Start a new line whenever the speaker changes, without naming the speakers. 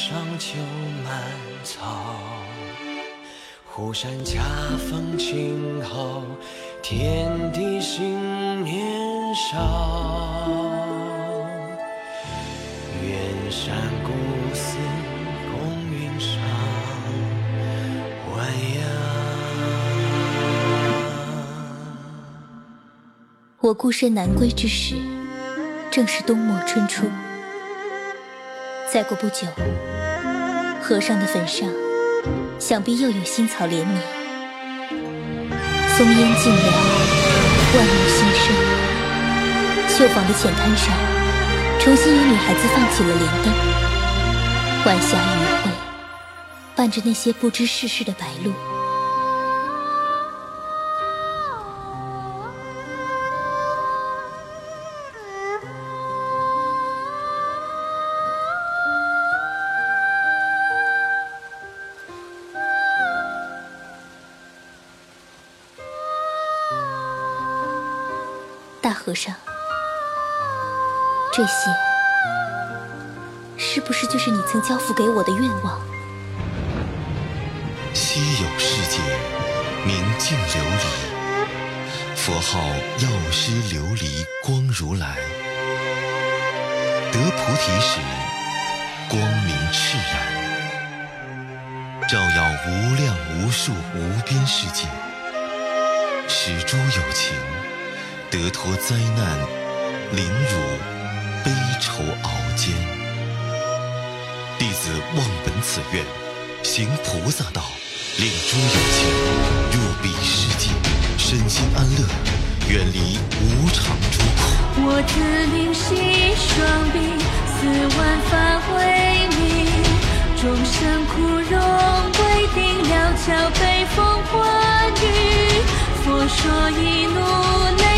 上秋满草。湖山恰逢晴好，天地新年少。远山古寺公云上，晚阳。
我孤身南归之时，正是冬末春初。再过不久，和尚的坟上，想必又有新草连绵。松烟尽了，万物新生。绣坊的浅滩上，重新有女孩子放起了莲灯。晚霞余晖，伴着那些不知世事的白鹭。大和尚，这些是不是就是你曾交付给我的愿望？
稀有世界，明镜琉璃，佛号药师琉璃光如来。得菩提时，光明炽然，照耀无量无数无边世界，使诸有情得脱灾难、凌辱、悲愁熬煎。弟子望本此愿，行菩萨道，令诸有情入彼世界，身心安乐，远离无常诸苦。
我自灵犀双臂，四万法为名，众生苦容归定了桥北风欢雨。佛说一怒雷霆降。